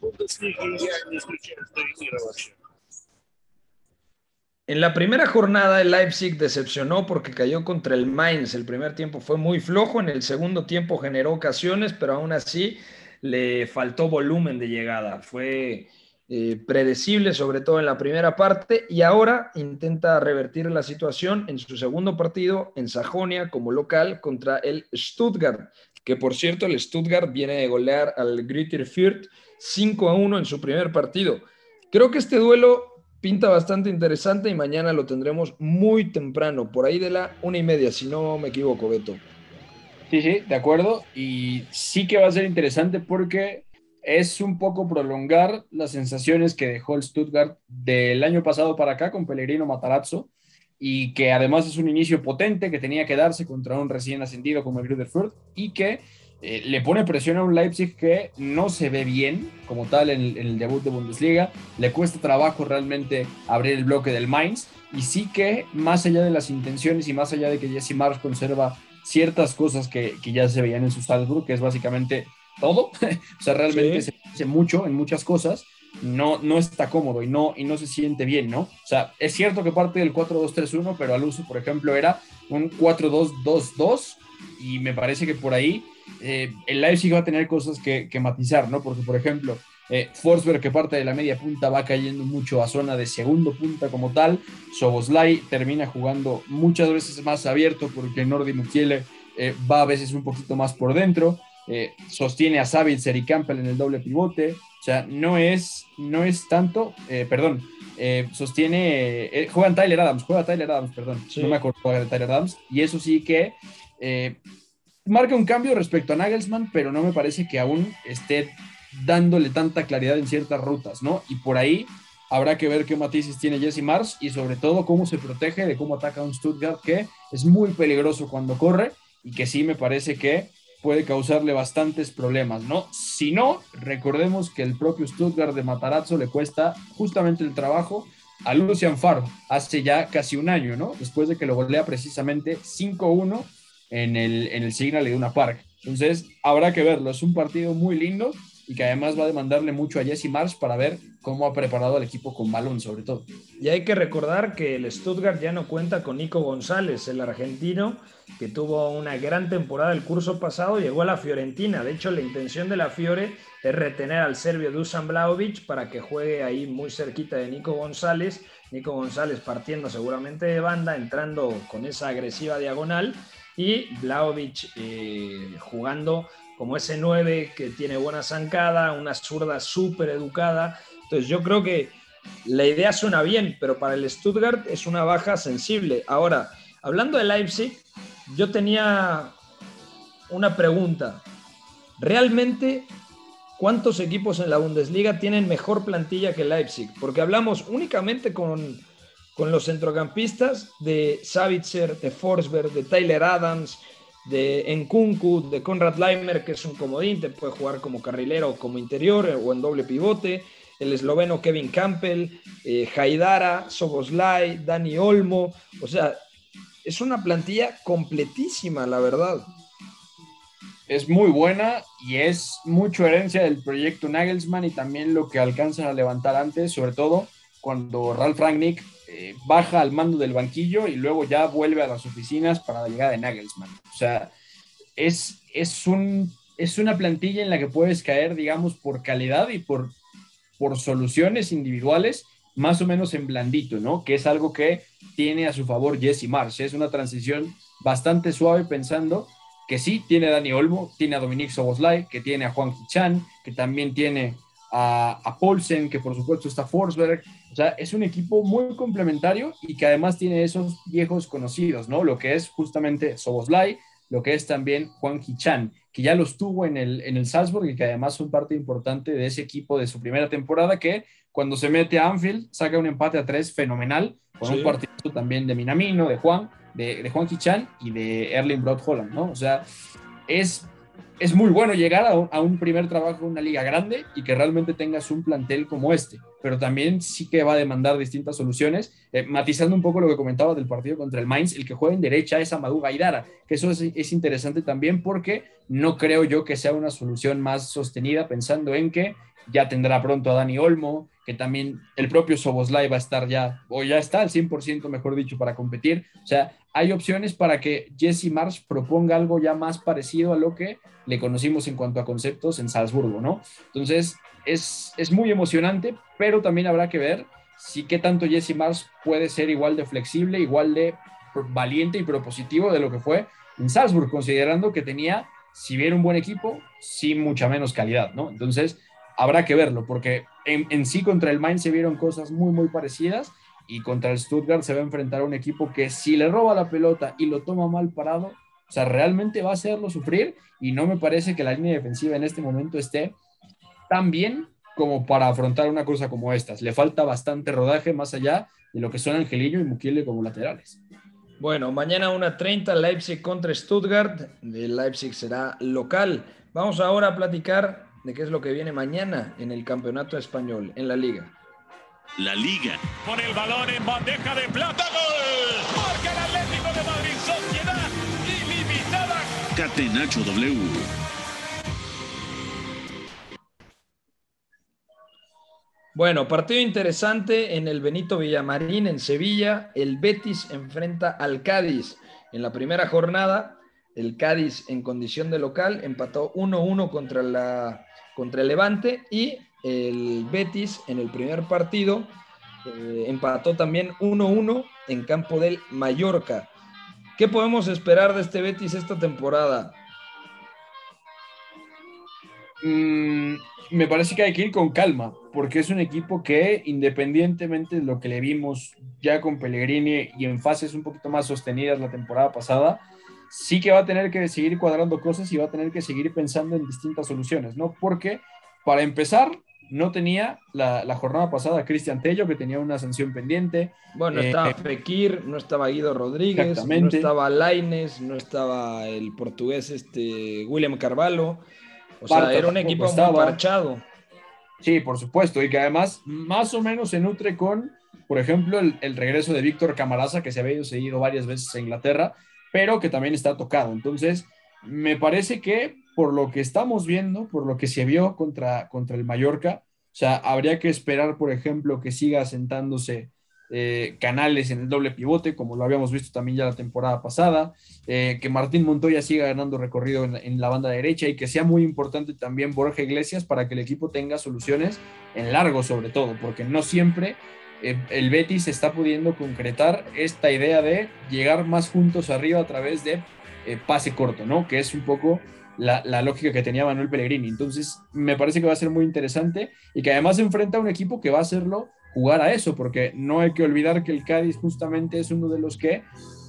Speaker 6: Бундеслиги я не исключаю турнира вообще.
Speaker 3: En la primera jornada el Leipzig decepcionó porque cayó contra el Mainz. El primer tiempo fue muy flojo, en el segundo tiempo generó ocasiones, pero aún así le faltó volumen de llegada. Fue eh, predecible, sobre todo en la primera parte, y ahora intenta revertir la situación en su segundo partido en Sajonia como local contra el Stuttgart, que por cierto el Stuttgart viene de golear al Greuther Fürth 5 a 1 en su primer partido. Creo que este duelo pinta bastante interesante y mañana lo tendremos muy temprano, por ahí de la una y media, si no me equivoco, Beto.
Speaker 4: Sí, sí, de acuerdo. Y sí que va a ser interesante porque es un poco prolongar las sensaciones que dejó el Stuttgart del año pasado para acá con Pellegrino Matarazzo y que además es un inicio potente que tenía que darse contra un recién ascendido como el Gruderfurt y que eh, le pone presión a un Leipzig que no se ve bien como tal en, el debut de Bundesliga, le cuesta trabajo realmente abrir el bloque del Mainz. Y sí que más allá de las intenciones y más allá de que Jesse Marsh conserva ciertas cosas que, ya se veían en su Salzburg, que es básicamente todo, o sea, realmente se hace mucho en muchas cosas, no, no está cómodo y no, y no se siente bien, ¿no? O sea, es cierto que parte del 4-2-3-1, pero al uso, por ejemplo, era un 4-2-2-2 y me parece que por ahí eh, el Leipzig va a tener cosas que, matizar, ¿no? Porque, por ejemplo, eh, Forsberg, que parte de la media punta, va cayendo mucho a zona de segundo punta como tal. Soboslai termina jugando muchas veces más abierto porque Nordi Mukiele eh, va a veces un poquito más por dentro. Eh, sostiene a Savitzer y Campbell en el doble pivote. O sea, no es, no es tanto, perdón, sostiene, juegan Tyler Adams, juega Tyler Adams, perdón, no me acuerdo de Tyler Adams. Y eso sí que marca un cambio respecto a Nagelsmann, pero no me parece que aún esté dándole tanta claridad en ciertas rutas, ¿no? Y por ahí habrá que ver qué matices tiene Jesse Mars y sobre todo cómo se protege de cómo ataca un Stuttgart que es muy peligroso cuando corre y que sí me parece que puede causarle bastantes problemas, ¿no? Si no, recordemos que el propio Stuttgart de Matarazzo le cuesta justamente el trabajo a Lucian Faro hace ya casi un año, ¿no? Después de que lo golea precisamente 5-1 en el, en el Signal de una Park. Entonces, habrá que verlo. Es un partido muy lindo y que además va a demandarle mucho a Jesse Marsh para ver cómo ha preparado al equipo con balón, sobre todo.
Speaker 3: Y hay que recordar que el Stuttgart ya no cuenta con Nico González, el argentino, que tuvo una gran temporada el curso pasado, llegó a la Fiorentina. De hecho, la intención de la Fiore es retener al serbio Dusan Blaovic para que juegue ahí muy cerquita de Nico González. Nico González partiendo seguramente de banda, entrando con esa agresiva diagonal y Blaovic eh, jugando como ese 9 que tiene buena zancada, una zurda súper educada. Entonces yo creo que la idea suena bien, pero para el Stuttgart es una baja sensible. Ahora, hablando de Leipzig, yo tenía una pregunta. ¿Realmente ¿cuántos equipos en la Bundesliga tienen mejor plantilla que Leipzig? Porque hablamos únicamente con, con los centrocampistas de Savitzer, de Forsberg, de Tyler Adams, de Nkunku, de Konrad Leimer, que es un comodín, te puede jugar como carrilero o como interior o en doble pivote, el esloveno Kevin Campbell, eh, Haidara, Soboslai, Dani Olmo, o sea, es una plantilla completísima, la verdad.
Speaker 4: Es muy buena y es mucho herencia del proyecto Nagelsmann y también lo que alcanzan a levantar antes, sobre todo cuando Ralf Rangnick eh, baja al mando del banquillo y luego ya vuelve a las oficinas para la llegada de Nagelsmann. O sea, es, es, un, es una plantilla en la que puedes caer, digamos, por calidad y por, por soluciones individuales, más o menos en blandito, ¿no? Que es algo que tiene a su favor Jesse Marsh. Es una transición bastante suave pensando que sí, tiene a Dani Olmo, tiene a Dominique Soboslai, que tiene a Juan Hichan, que también tiene a, a Paulsen, que por supuesto está Forsberg. O sea, es un equipo muy complementario y que además tiene esos viejos conocidos, ¿no? Lo que es justamente Soboslai, lo que es también Juan Hichan, que ya los tuvo en el, en el Salzburg y que además son parte importante de ese equipo de su primera temporada, que cuando se mete a Anfield saca un empate a tres fenomenal, con un partido también de Minamino, de Juan, de, de Juan Hichan y de Erling Broad Holland, ¿no? O sea, es es muy bueno llegar a un, primer trabajo en una liga grande y que realmente tengas un plantel como este, pero también sí que va a demandar distintas soluciones, eh, matizando un poco lo que comentaba del partido contra el Mainz, el que juega en derecha es Amadou Gaidara, que eso es, interesante también porque no creo yo que sea una solución más sostenida pensando en que ya tendrá pronto a Dani Olmo, que también el propio Soboslai va a estar ya, o ya está al 100% mejor dicho, para competir. O sea, hay opciones para que Jesse Marsh proponga algo ya más parecido a lo que le conocimos en cuanto a conceptos en Salzburgo, ¿no? Entonces, es, es muy emocionante, pero también habrá que ver si qué tanto Jesse Marsh puede ser igual de flexible, igual de valiente y propositivo de lo que fue en Salzburg, considerando que tenía, si bien un buen equipo, sí mucha menos calidad, ¿no? Entonces, habrá que verlo, porque en, sí contra el Mainz se vieron cosas muy, muy parecidas y contra el Stuttgart se va a enfrentar a un equipo que si le roba la pelota y lo toma mal parado, o sea, realmente va a hacerlo sufrir y no me parece que la línea defensiva en este momento esté tan bien como para afrontar una cosa como estas. Le falta bastante rodaje más allá de lo que son Angelillo y Mukiele como laterales.
Speaker 3: Bueno, mañana 1.30 Leipzig contra Stuttgart. El Leipzig será local. Vamos ahora a platicar de qué es lo que viene mañana en el Campeonato Español, en la Liga.
Speaker 2: La Liga.
Speaker 6: Con el balón en bandeja de plata, gol. Marca el Atlético de Madrid, sociedad ilimitada.
Speaker 2: Catenacho W.
Speaker 3: Bueno, partido interesante en el Benito Villamarín en Sevilla. El Betis enfrenta al Cádiz. En la primera jornada, el Cádiz en condición de local empató 1-1 contra la contra el Levante y el Betis en el primer partido eh, empató también 1-1 en campo del Mallorca. ¿Qué podemos esperar de este Betis esta temporada?
Speaker 4: Mm, me parece que hay que ir con calma, porque es un equipo que independientemente de lo que le vimos ya con Pellegrini y en fases un poquito más sostenidas la temporada pasada, sí que va a tener que seguir cuadrando cosas y va a tener que seguir pensando en distintas soluciones, ¿no? Porque, para empezar, no tenía la, jornada pasada Cristian Tello, que tenía una sanción pendiente.
Speaker 3: Bueno, eh, estaba Fekir, no estaba Guido Rodríguez, no estaba Laines, no estaba el portugués este William Carvalho. O sea, era un equipo muy marchado.
Speaker 4: Sí, por supuesto, y que además más o menos se nutre con, por ejemplo, el, el regreso de Víctor Camaraza, que se había seguido varias veces a Inglaterra, pero que también está tocado. Entonces, me parece que por lo que estamos viendo, por lo que se vio contra, contra el Mallorca, o sea, habría que esperar, por ejemplo, que siga asentándose eh, canales en el doble pivote, como lo habíamos visto también ya la temporada pasada, eh, que Martín Montoya siga ganando recorrido en la, banda derecha y que sea muy importante también Borja Iglesias para que el equipo tenga soluciones en largo sobre todo, porque no siempre el Betis está pudiendo concretar esta idea de llegar más juntos arriba a través de eh, pase corto, ¿no? Que es un poco la, lógica que tenía Manuel Pellegrini. Entonces, me parece que va a ser muy interesante y que además se enfrenta a un equipo que va a hacerlo jugar a eso, porque no hay que olvidar que el Cádiz justamente es uno de los que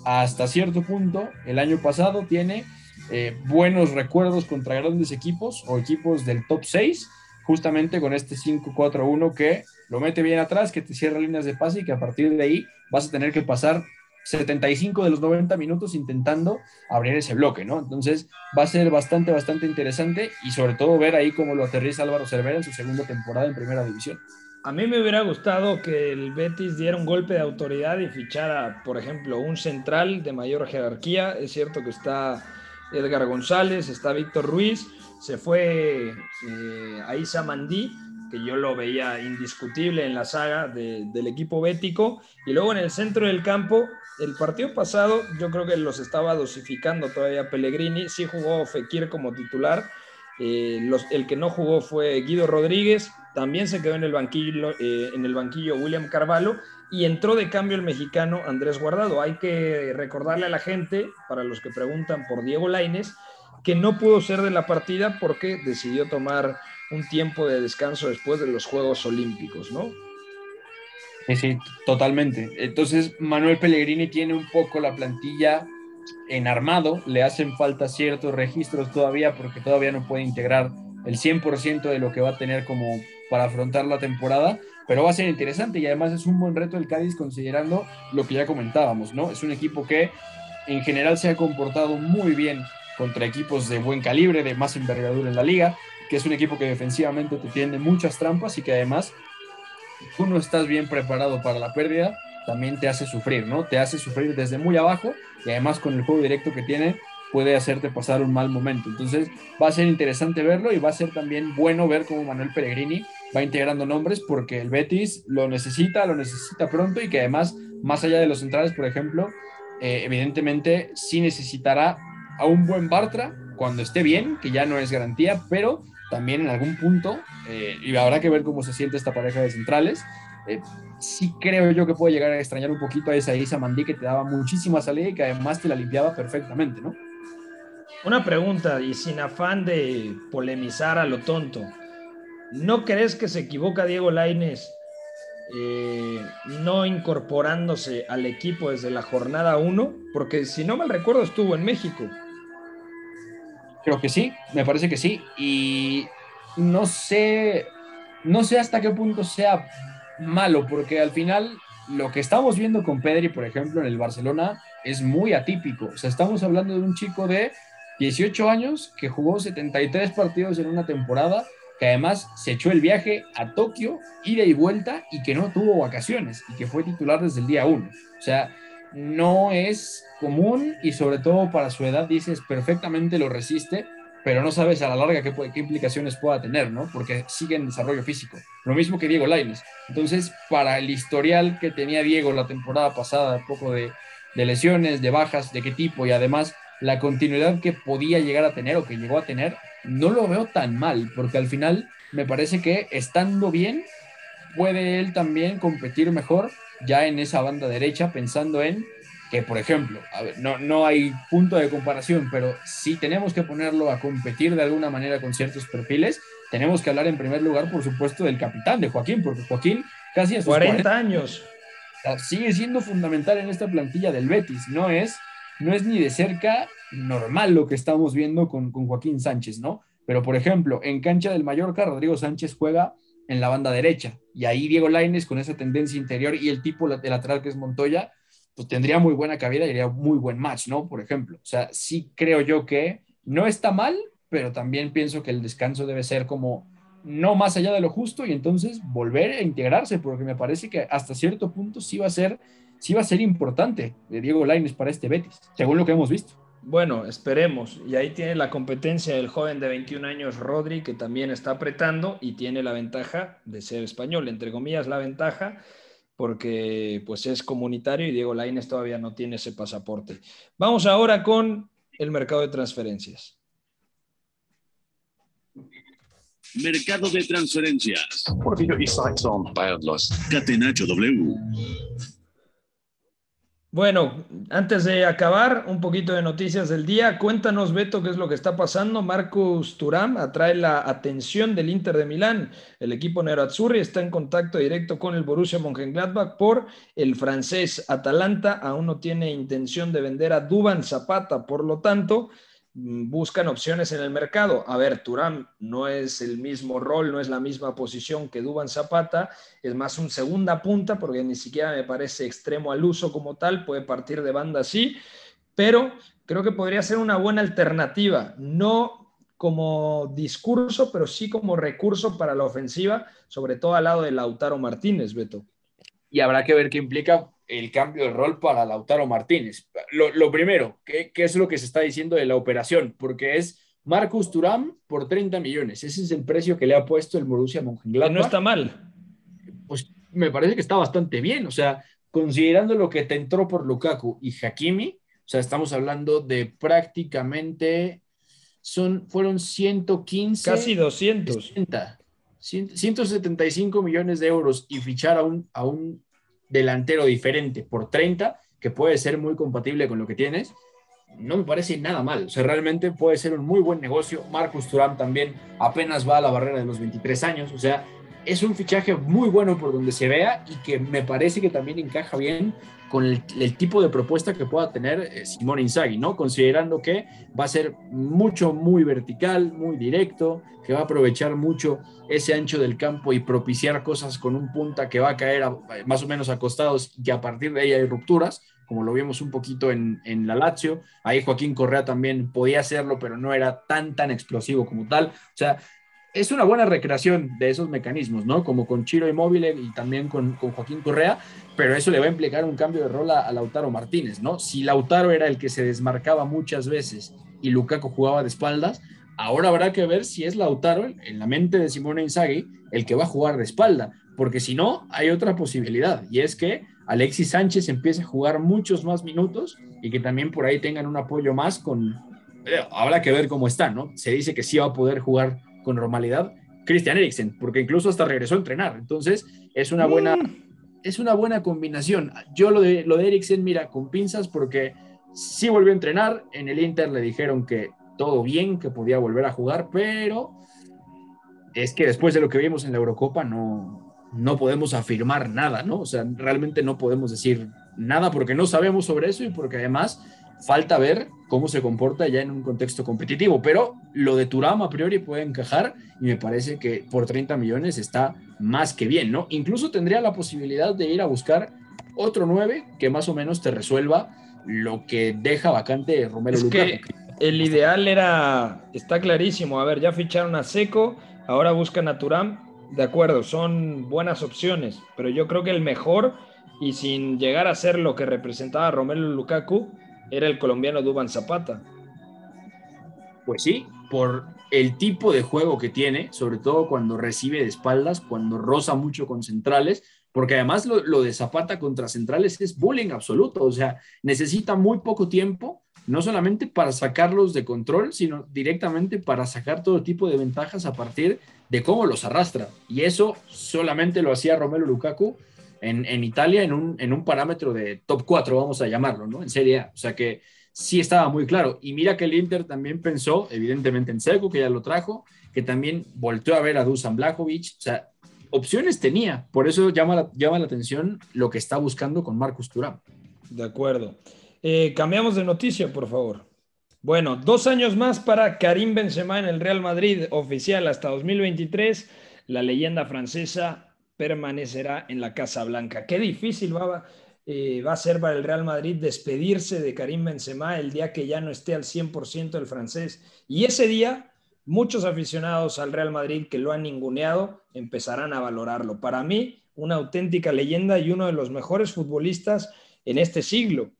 Speaker 4: hasta cierto punto el año pasado tiene eh, buenos recuerdos contra grandes equipos o equipos del top 6 justamente con este 5-4-1 que lo mete bien atrás, que te cierra líneas de pase y que a partir de ahí vas a tener que pasar 75 de los 90 minutos intentando abrir ese bloque, ¿no? Entonces va a ser bastante, bastante interesante y sobre todo ver ahí cómo lo aterriza Álvaro Cervera en su segunda temporada en primera división.
Speaker 3: A mí me hubiera gustado que el Betis diera un golpe de autoridad y fichara, por ejemplo, un central de mayor jerarquía. Es cierto que está Edgar González, está Víctor Ruiz, se fue eh, Aisa Mandí, que yo lo veía indiscutible en la saga del equipo bético. Y luego en el centro del campo, el partido pasado yo creo que los estaba dosificando todavía Pellegrini. Sí jugó Fekir como titular. Eh, el que no jugó fue Guido Rodríguez. También se quedó en el banquillo, eh, en el banquillo William Carvalho. Y entró de cambio el mexicano Andrés Guardado. Hay que recordarle a la gente, para los que preguntan por Diego Laines, que no pudo ser de la partida porque decidió tomar un tiempo de descanso después de los Juegos Olímpicos, ¿no?
Speaker 4: Sí, totalmente. Entonces, Manuel Pellegrini tiene un poco la plantilla en armado, le hacen falta ciertos registros todavía porque todavía no puede integrar el 100% de lo que va a tener como para afrontar la temporada, pero va a ser interesante y además es un buen reto el Cádiz considerando lo que ya comentábamos, ¿no? Es un equipo que en general se ha comportado muy bien contra equipos de buen calibre, de más envergadura en la liga, que es un equipo que defensivamente te tiene muchas trampas y que además tú no estás bien preparado para la pérdida, también te hace sufrir, ¿no? Te hace sufrir desde muy abajo y además con el juego directo que tiene puede hacerte pasar un mal momento. Entonces va a ser interesante verlo y va a ser también bueno ver cómo Manuel Pellegrini va integrando nombres porque el Betis lo necesita, lo necesita pronto y que además, más allá de los centrales, por ejemplo, eh, evidentemente sí necesitará a un buen Bartra cuando esté bien, que ya no es garantía, pero también en algún punto, eh, y habrá que ver cómo se siente esta pareja de centrales. Eh, sí creo yo que puede llegar a extrañar un poquito a esa Isa Mandí que te daba muchísima salida y que además te la limpiaba perfectamente, ¿no?
Speaker 3: Una pregunta, y sin afán de polemizar a lo tonto, ¿no crees que se equivoca Diego Laines eh, no incorporándose al equipo desde la jornada 1? Porque si no mal recuerdo estuvo en México.
Speaker 4: Creo que sí, me parece que sí. Y no sé, no sé hasta qué punto sea malo, porque al final lo que estamos viendo con Pedri, por ejemplo, en el Barcelona, es muy atípico. O sea, estamos hablando de un chico de 18 años que jugó 73 partidos en una temporada, que además se echó el viaje a Tokio, ida y vuelta, y que no tuvo vacaciones, y que fue titular desde el día 1. O sea, no es común y sobre todo para su edad dices perfectamente lo resiste, pero no sabes a la larga qué, qué implicaciones pueda tener, ¿no? Porque sigue en desarrollo físico. Lo mismo que Diego Laines. Entonces, para el historial que tenía Diego la temporada pasada, un poco de, de lesiones, de bajas, de qué tipo y además la continuidad que podía llegar a tener o que llegó a tener, no lo veo tan mal, porque al final me parece que estando bien, puede él también competir mejor ya en esa banda derecha, pensando en que, por ejemplo, no, no hay punto de comparación, pero si tenemos que ponerlo a competir de alguna manera con ciertos perfiles, tenemos que hablar en primer lugar, por supuesto, del capitán, de Joaquín, porque Joaquín casi a sus
Speaker 3: 40, años
Speaker 4: sigue siendo fundamental en esta plantilla del Betis, no es, no es ni de cerca normal lo que estamos viendo con, con Joaquín Sánchez, ¿no? Pero, por ejemplo, en cancha del Mallorca, Rodrigo Sánchez juega en la banda derecha. Y ahí Diego Laines, con esa tendencia interior y el tipo de lateral que es Montoya, pues tendría muy buena cabida y haría muy buen match, ¿no? Por ejemplo. O sea, sí creo yo que no está mal, pero también pienso que el descanso debe ser como no más allá de lo justo y entonces volver a integrarse, porque me parece que hasta cierto punto sí va a ser, sí va a ser importante de Diego Laines para este Betis, según lo que hemos visto.
Speaker 3: Bueno, esperemos. Y ahí tiene la competencia del joven de 21 años, Rodri, que también está apretando y tiene la ventaja de ser español, entre comillas la ventaja, porque pues es comunitario y Diego Lainez todavía no tiene ese pasaporte. Vamos ahora con el mercado de transferencias.
Speaker 2: Mercado de transferencias. Catenacho W.
Speaker 3: Bueno, antes de acabar, un poquito de noticias del día. Cuéntanos, Beto, qué es lo que está pasando. Marcus Turam atrae la atención del Inter de Milán. El equipo Nerazzurri está en contacto directo con el Borussia Mönchengladbach por el francés Atalanta. Aún no tiene intención de vender a Duban Zapata, por lo tanto, buscan opciones en el mercado. A ver, Turán no es el mismo rol, no es la misma posición que Duban Zapata, es más un segunda punta, porque ni siquiera me parece extremo al uso como tal, puede partir de banda así, pero creo que podría ser una buena alternativa, no como discurso, pero sí como recurso para la ofensiva, sobre todo al lado de Lautaro Martínez, Beto.
Speaker 4: Y habrá que ver qué implica el cambio de rol para Lautaro Martínez. Lo, primero, ¿qué, es lo que se está diciendo de la operación? Porque es Marcus Turam por 30 millones. Ese es el precio que le ha puesto el Borussia Mönchengladbach.
Speaker 3: No está mal.
Speaker 4: Pues me parece que está bastante bien. O sea, considerando lo que te entró por Lukaku y Hakimi, o sea, estamos hablando de prácticamente, son, fueron 115.
Speaker 3: Casi 200.
Speaker 4: 175 millones de euros y fichar a un, a un delantero diferente por 30, que puede ser muy compatible con lo que tienes, no me parece nada mal. O sea, realmente puede ser un muy buen negocio. Marcus Thuram también apenas va a la barrera de los 23 años. O sea, es un fichaje muy bueno por donde se vea y que me parece que también encaja bien con el, tipo de propuesta que pueda tener eh, Simón Inzaghi, ¿no? Considerando que va a ser mucho, muy vertical, muy directo, que va a aprovechar mucho ese ancho del campo y propiciar cosas con un punta que va a caer más o menos acostados y a partir de ahí hay rupturas, como lo vimos un poquito en, en la Lazio. Ahí Joaquín Correa también podía hacerlo, pero no era tan, tan explosivo como tal. O sea, es una buena recreación de esos mecanismos, ¿no? Como con Chiro Inmóvil y también con, con, Joaquín Correa, pero eso le va a implicar un cambio de rol a, Lautaro Martínez, ¿no? Si Lautaro era el que se desmarcaba muchas veces y Lukaku jugaba de espaldas, ahora habrá que ver si es Lautaro, en la mente de Simone Inzaghi, el que va a jugar de espalda, porque si no, hay otra posibilidad, y es que Alexis Sánchez empiece a jugar muchos más minutos y que también por ahí tengan un apoyo más con... Eh, habrá que ver cómo está, ¿no? Se dice que sí va a poder jugar con normalidad Christian Eriksen, porque incluso hasta regresó a entrenar. Entonces, es una buena, mm. es una buena combinación. Yo lo de, lo de Eriksen, mira, con pinzas, porque sí volvió a entrenar. En el Inter le dijeron que todo bien, que podía volver a jugar, pero es que después de lo que vimos en la Eurocopa, no, no podemos afirmar nada, ¿no? O sea, realmente no podemos decir nada porque no sabemos sobre eso y porque además Falta ver cómo se comporta ya en un contexto competitivo, pero lo de Turam a priori puede encajar y me parece que por 30 millones está más que bien, ¿no? Incluso tendría la posibilidad de ir a buscar otro 9 que más o menos te resuelva lo que deja vacante Romero
Speaker 3: es Que el ideal era, está clarísimo, a ver, ya ficharon a Seco, ahora buscan a Turam, de acuerdo, son buenas opciones, pero yo creo que el mejor y sin llegar a ser lo que representaba Romelu Lukaku, era el colombiano Duban Zapata.
Speaker 4: Pues sí, por el tipo de juego que tiene, sobre todo cuando recibe de espaldas, cuando roza mucho con centrales, porque además lo, de Zapata contra centrales es bullying absoluto, o sea, necesita muy poco tiempo, no solamente para sacarlos de control, sino directamente para sacar todo tipo de ventajas a partir de cómo los arrastra. Y eso solamente lo hacía Romelu Lukaku en, Italia en un, en un, parámetro de top 4, vamos a llamarlo, ¿no? En Serie A. O sea que sí estaba muy claro. Y mira que el Inter también pensó, evidentemente, en Seco, que ya lo trajo, que también volteó a ver a Dusan Blajovic. O sea, opciones tenía. Por eso llama la, llama la atención lo que está buscando con Marcus Thuram.
Speaker 3: De acuerdo. Eh, cambiamos de noticia, por favor. Bueno, dos años más para Karim Benzema en el Real Madrid, oficial hasta 2023. La leyenda francesa permanecerá en la Casa Blanca. Qué difícil va, eh, va a ser para el Real Madrid despedirse de Karim Benzema el día que ya no esté al 100% el francés. Y ese día, muchos aficionados al Real Madrid que lo han ninguneado empezarán a valorarlo. Para mí, una auténtica leyenda y uno de los mejores futbolistas en este siglo.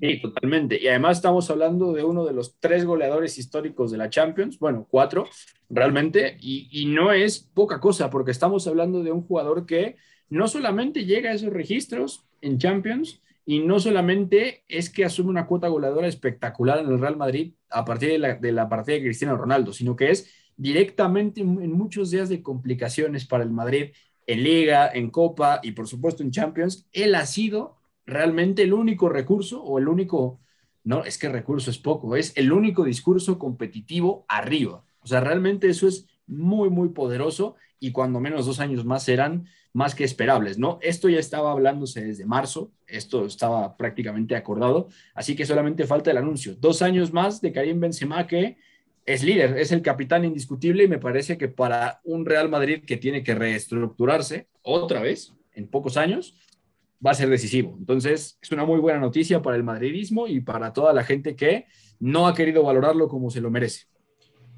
Speaker 4: Sí, totalmente. Y además estamos hablando de uno de los tres goleadores históricos de la Champions, bueno, cuatro realmente, y, no es poca cosa, porque estamos hablando de un jugador que no solamente llega a esos registros en Champions, y no solamente es que asume una cuota goleadora espectacular en el Real Madrid a partir de la, de la partida de Cristiano Ronaldo, sino que es directamente en muchos días de complicaciones para el Madrid en Liga, en Copa y por supuesto en Champions, él ha sido realmente el único recurso o el único, no, es que recurso es poco, es el único discurso competitivo arriba. O sea, realmente eso es muy, muy poderoso y cuando menos dos años más eran más que esperables, ¿no? Esto ya estaba hablándose desde marzo, esto estaba prácticamente acordado, así que solamente falta el anuncio. Dos años más de Karim Benzema que es líder, es el capitán indiscutible y me parece que para un Real Madrid que tiene que reestructurarse otra vez en pocos años, va a ser decisivo. Entonces, es una muy buena noticia para el madridismo y para toda la gente que no ha querido valorarlo como se lo merece.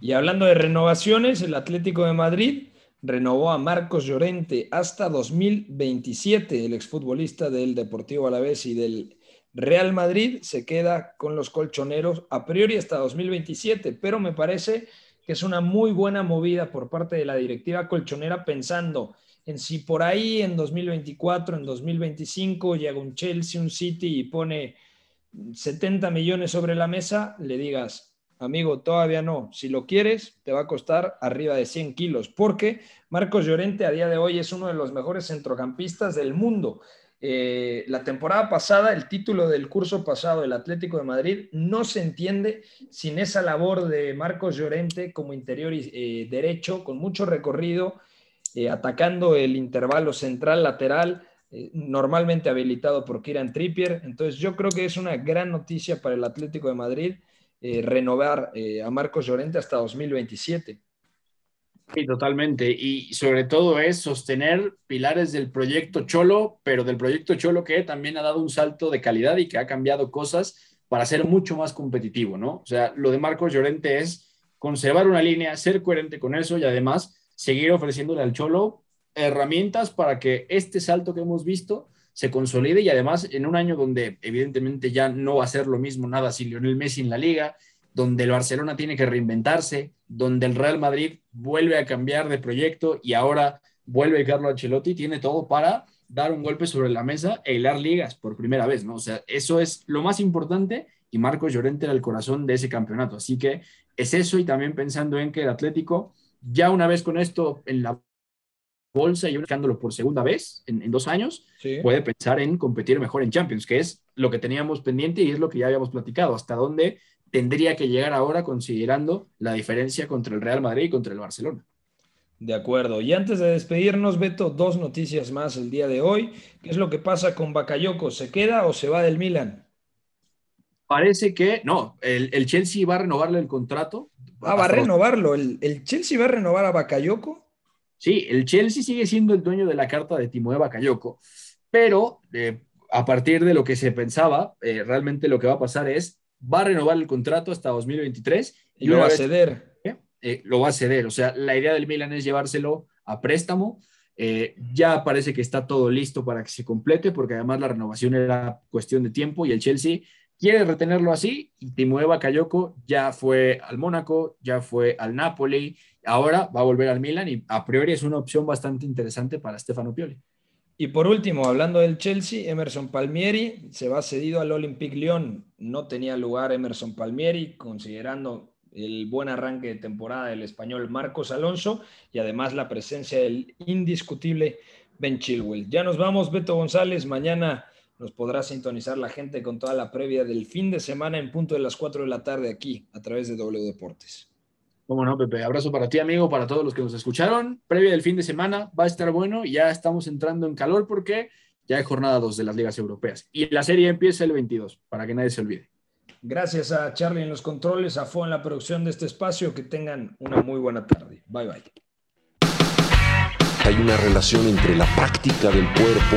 Speaker 3: Y hablando de renovaciones, el Atlético de Madrid renovó a Marcos Llorente hasta 2027. El exfutbolista del Deportivo Alavés y del Real Madrid se queda con los colchoneros a priori hasta 2027, pero me parece que es una muy buena movida por parte de la directiva colchonera pensando en si por ahí en 2024, en 2025 llega un Chelsea, un City y pone 70 millones sobre la mesa, le digas, amigo, todavía no, si lo quieres, te va a costar arriba de 100 kilos, porque Marcos Llorente a día de hoy es uno de los mejores centrocampistas del mundo. Eh, la temporada pasada, el título del curso pasado del Atlético de Madrid no se entiende sin esa labor de Marcos Llorente como interior eh, derecho, con mucho recorrido, eh, atacando el intervalo central lateral, normalmente habilitado por Kieran Trippier. Entonces yo creo que es una gran noticia para el Atlético de Madrid renovar a Marcos Llorente hasta 2027.
Speaker 4: Sí, totalmente. Y sobre todo es sostener pilares del proyecto Cholo, pero del proyecto Cholo que también ha dado un salto de calidad y que ha cambiado cosas para ser mucho más competitivo, ¿no? O sea, lo de Marcos Llorente es conservar una línea, ser coherente con eso y además seguir ofreciéndole al Cholo herramientas para que este salto que hemos visto se consolide y además en un año donde evidentemente ya no va a ser lo mismo nada sin Lionel Messi en la liga, donde el Barcelona tiene que reinventarse, donde el Real Madrid vuelve a cambiar de proyecto y ahora vuelve Carlo Ancelotti, tiene todo para dar un golpe sobre la mesa e hilar ligas por primera vez, ¿no? O sea, eso es lo más importante y Marcos Llorente era el corazón de ese campeonato. Así que es eso y también pensando en que el Atlético, ya una vez con esto en la bolsa y buscándolo por segunda vez en, dos años, puede pensar en competir mejor en Champions, que es lo que teníamos pendiente y es lo que ya habíamos platicado, hasta dónde tendría que llegar ahora considerando la diferencia contra el Real Madrid y contra el Barcelona.
Speaker 3: De acuerdo. Y antes de despedirnos, Beto, dos noticias más el día de hoy. ¿Qué es lo que pasa con Bakayoko? ¿Se queda o se va del Milan?
Speaker 4: Parece que no, el, Chelsea va a renovarle el contrato.
Speaker 3: Ah, va a renovarlo. ¿El, Chelsea va a renovar a Bakayoko?
Speaker 4: Sí, el Chelsea sigue siendo el dueño de la carta de Timoe Bakayoko, pero eh, a partir de lo que se pensaba, eh, realmente lo que va a pasar es va a renovar el contrato hasta 2023.
Speaker 3: Y, lo va a ceder.
Speaker 4: Eh, lo va a ceder. O sea, la idea del Milan es llevárselo a préstamo. Eh, ya parece que está todo listo para que se complete, porque además la renovación era cuestión de tiempo y el Chelsea quiere retenerlo así. Y Timoe Bakayoko ya fue al Mónaco, ya fue al Napoli, ahora va a volver al Milan y a priori es una opción bastante interesante para Stefano Pioli.
Speaker 3: Y por último, hablando del Chelsea, Emerson Palmieri se va cedido al Olympique Lyon. No tenía lugar Emerson Palmieri, considerando el buen arranque de temporada del español Marcos Alonso y además la presencia del indiscutible Ben Chilwell. Ya nos vamos, Beto González. Mañana nos podrá sintonizar la gente con toda la previa del fin de semana en punto de las 4 de la tarde aquí a través de W Deportes.
Speaker 4: Cómo no, Pepe. Abrazo para ti, amigo, para todos los que nos escucharon. Previa del fin de semana va a estar bueno y ya estamos entrando en calor porque ya hay jornada 2 de las ligas europeas. Y la serie empieza el 22, para que nadie se olvide.
Speaker 3: Gracias a Charlie en los controles, a Fo en la producción de este espacio. Que tengan una muy buena tarde. Bye bye.
Speaker 8: Hay una relación entre la práctica del cuerpo